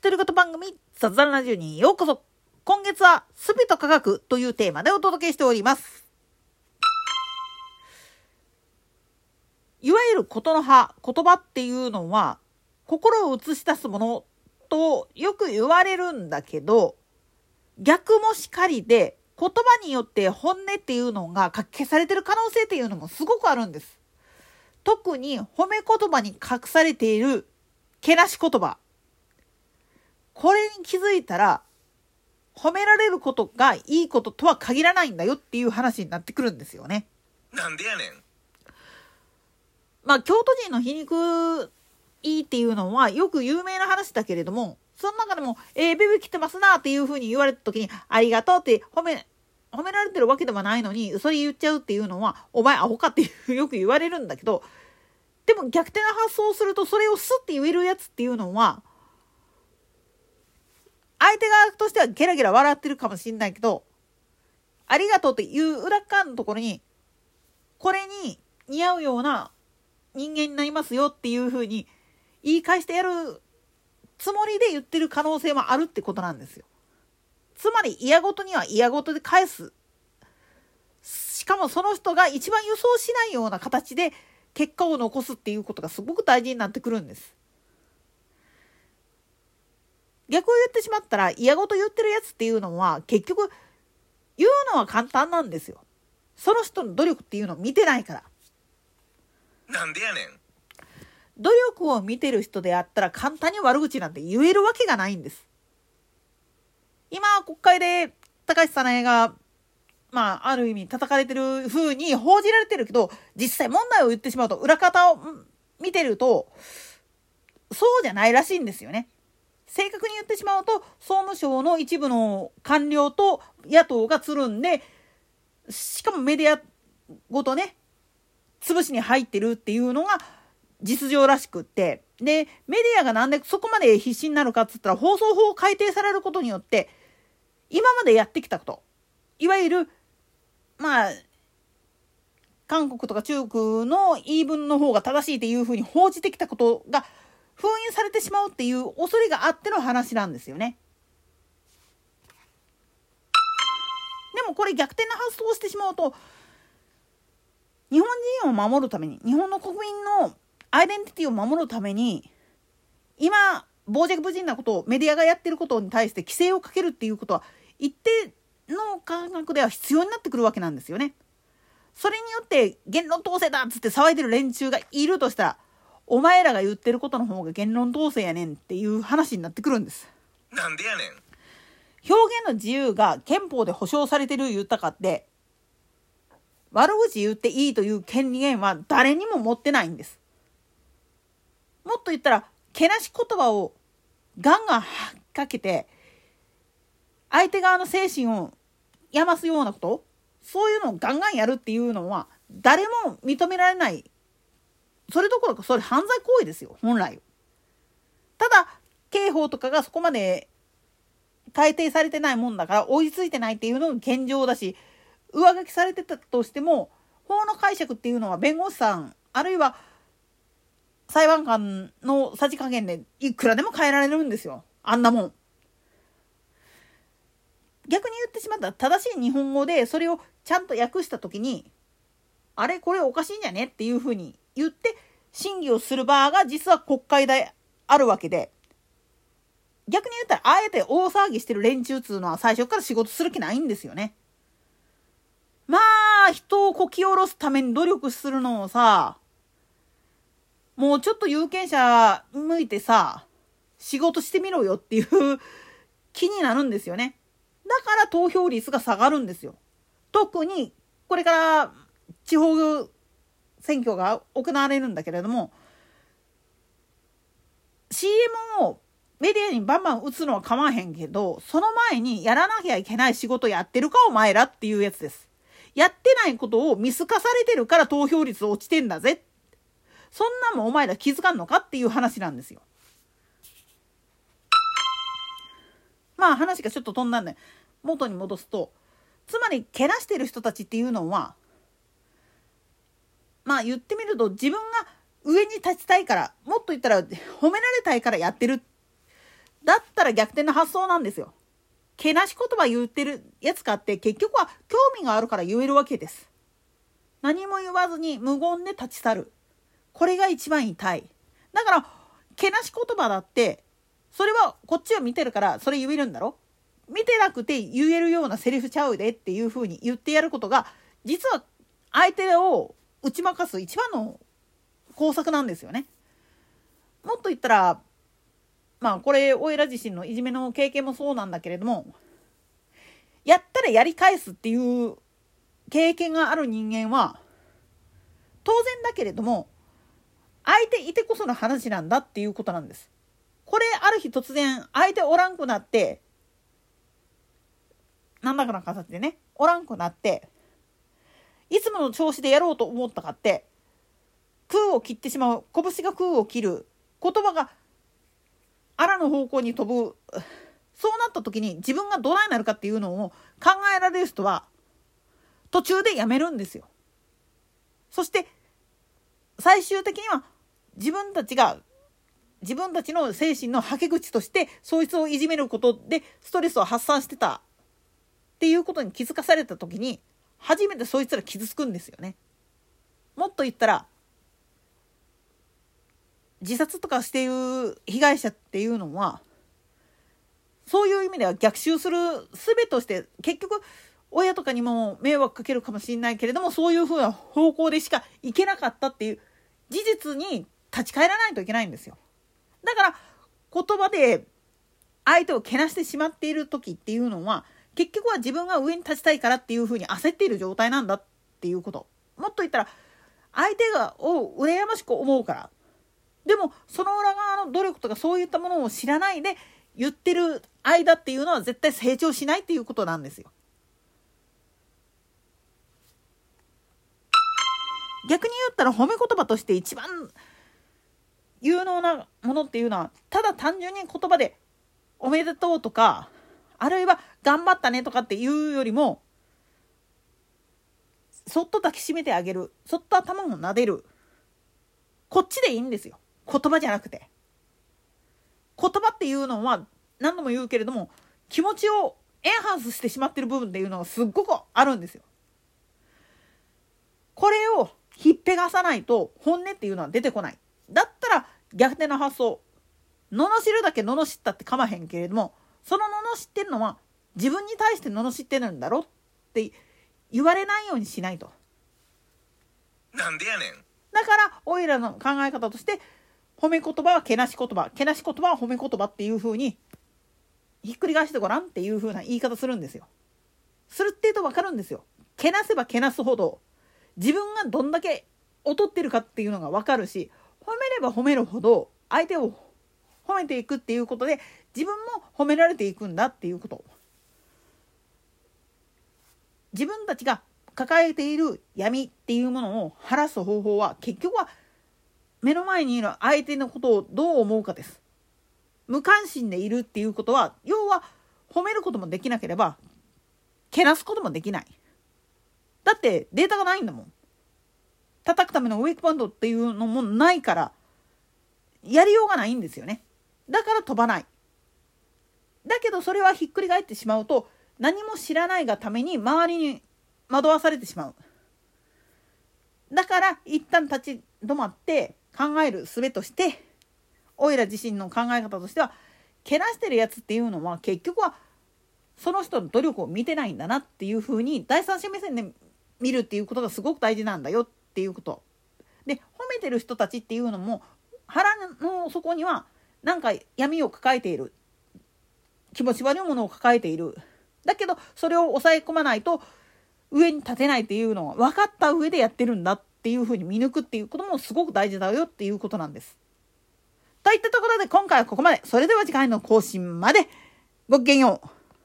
独り言番組雑談ラジオにようこそ今月はすべと科学というテーマでお届けしておりますいわゆることの葉言葉っていうのは心を映し出すものとよく言われるんだけど逆もしかりで言葉によって本音っていうのが書き消されてる可能性っていうのもすごくあるんです。特に褒め言葉に隠されているけなし言葉。これに気づいたら褒められることがいいこととは限らないんだよっていう話になってくるんですよね。なんでやねん。まあ京都人の皮肉いいっていうのはよく有名な話だけれどもその中でも、えー、ベビー来てますなっていうふうに言われた時に、ありがとうって褒め、褒められてるわけではないのに、それ言っちゃうっていうのは、お前アホかっていうよく言われるんだけど、でも逆転な発想をすると、それをスッて言えるやつっていうのは、相手側としてはゲラゲラ笑ってるかもしんないけど、ありがとうっていう裏側のところに、これに似合うような人間になりますよっていうふうに言い返してやるつもりで言ってる可能性もあるってことなんですよ。つまり嫌ごとには嫌ごとで返す。しかもその人が一番予想しないような形で結果を残すっていうことがすごく大事になってくるんです。逆を言ってしまったら嫌ごと言ってるやつっていうのは結局言うのは簡単なんですよ。その人の努力っていうのを見てないから。なんでやねん。努力を見てる人であったら簡単に悪口なんて言えるわけがないんです。今、国会で高橋さなえが、まあ、ある意味叩かれてる風に報じられてるけど、実際問題を言ってしまうと、裏方を見てると、そうじゃないらしいんですよね。正確に言ってしまうと、総務省の一部の官僚と野党がつるんで、しかもメディアごとね、潰しに入ってるっていうのが、実情らしくって、で、メディアがなんでそこまで必死になるかっつったら、放送法を改定されることによって、今までやってきたこと、いわゆる、まあ、韓国とか中国の言い分の方が正しいっていうふうに報じてきたことが封印されてしまうっていう恐れがあっての話なんですよね。でもこれ逆転の発想をしてしまうと日本人を守るために日本の国民のアイデンティティを守るために今傍若無人なことをメディアがやってることに対して規制をかけるっていうことは一定の感覚では必要になってくるわけなんですよね。それによって言論統制だっつって騒いでる連中がいるとしたらお前らが言ってることの方が言論統制やねんっていう話になってくるんです。なんでやねん。表現の自由が憲法で保障されてる言ったかって悪口言っていいという権限は誰にも持ってないんです。もっと言ったらけなし言葉をガンガンかけて相手側の精神を病ますようなことそういうのをガンガンやるっていうのは誰も認められないそれどころかそれ犯罪行為ですよ本来ただ刑法とかがそこまで改定されてないもんだから追いついてないっていうのが現状だし上書きされてたとしても法の解釈っていうのは弁護士さんあるいは裁判官のさじ加減でいくらでも変えられるんですよ。あんなもん。逆に言ってしまったら正しい日本語でそれをちゃんと訳した時にあれこれおかしいんじゃねっていうふうに言って審議をする場が実は国会であるわけで逆に言ったらあえて大騒ぎしてる連中っつうのは最初から仕事する気ないんですよね。まあ人をこき下ろすために努力するのをさもうちょっと有権者向いてさ、仕事してみろよっていう 気になるんですよね。だから投票率が下がるんですよ。特に、これから地方選挙が行われるんだけれども、CM をメディアにバンバン打つのは構わへんけど、その前にやらなきゃいけない仕事やってるかお前らっていうやつです。やってないことを見透かされてるから投票率落ちてんだぜそんなんもお前ら気づかんのかっていう話なんですよ。まあ話がちょっと飛んだんで元に戻すとつまりけなしてる人たちっていうのはまあ言ってみると自分が上に立ちたいからもっと言ったら褒められたいからやってるだったら逆転の発想なんですよ。けなし言葉言ってるやつかって結局は興味があるから言えるわけです。何も言わずに無言で立ち去る。これが一番痛い。だから、けなし言葉だって、それはこっちを見てるからそれ言えるんだろ？見てなくて言えるようなセリフちゃうでっていうふうに言ってやることが、実は相手を打ち負かす一番の工作なんですよね。もっと言ったら、まあこれ、おいら自身のいじめの経験もそうなんだけれども、やったらやり返すっていう経験がある人間は、当然だけれども、相手いてこその話なんだっていうことなんです。これ、ある日突然、相手おらんくなって、何らかの形でね、おらんくなって、いつもの調子でやろうと思ったかって、空を切ってしまう、拳が空を切る、言葉があらの方向に飛ぶそうなった時に自分がどないなるかっていうのを考えられる人は途中でやめるんですよ。そして最終的には自分たちが自分たちの精神のはけ口としてそいつをいじめることでストレスを発散してたっていうことに気づかされた時に初めてそいつら傷つくんですよね。もっと言ったら自殺とかしている被害者っていうのはそういう意味では逆襲する術として結局親とかにも迷惑かけるかもしれないけれどもそういうふうな方向でしかいけなかったっていう事実に立ち返らないといけないんですよ。だから言葉で相手をけなしてしまっている時っていうのは結局は自分が上に立ちたいからっていうふうに焦っている状態なんだっていうこと。もっと言ったら相手がを羨ましく思うからでもその裏側の努力とかそういったものを知らないで言ってる間っていうのは絶対成長しないっていうことなんですよ。逆に言ったら褒め言葉として一番有能なものっていうのはただ単純に言葉で「おめでとう」とかあるいは「頑張ったね」とかっていうよりもそっと抱きしめてあげるそっと頭を撫でるこっちでいいんですよ。言葉じゃなくて言葉っていうのは何度も言うけれども気持ちをエンハンスしてしまってる部分っていうのがすっごくあるんですよ。これをひっぺがさないと本音っていうのは出てこない。だったら逆転の発想。罵るだけ罵ったってかまへんけれどもその罵ってるのは自分に対して罵ってるんだろって言われないようにしないと。なんでやねん。だからおいらの考え方として褒め言葉はけなし言葉けなし言葉は褒め言葉っていう風にひっくり返してごらんっていう風な言い方するんですよ。するっていうと分かるんですよ。けなせばけなすほど自分がどんだけ劣ってるかっていうのが分かるし褒めれば褒めるほど相手を褒めていくっていうことで自分も褒められていくんだっていうこと。自分たちが抱えている闇っていうものを晴らす方法は結局は目の前にいる相手のことをどう思うかです。無関心でいるっていうことは要は褒めることもできなければけなすこともできない。だってデータがないんだもん。叩くためのウィークポイントっていうのもないからやりようがないんですよね。だから飛ばない。だけどそれはひっくり返ってしまうと何も知らないがために周りに惑わされてしまう。だから一旦立ち止まって考える術としておいら自身の考え方としてはけなしてるやつっていうのは結局はその人の努力を見てないんだなっていうふうに第三者目線で見るっていうことがすごく大事なんだよっていうこと。で褒めてる人たちっていうのも腹の底にはなんか闇を抱えている気持ち悪いものを抱えているだけどそれを抑え込まないと上に立てないっていうのは分かった上でやってるんだっていうふうに見抜くっていうこともすごく大事だよっていうことなんです。といったところで今回はここまで。それでは次回の更新までごきげんよう。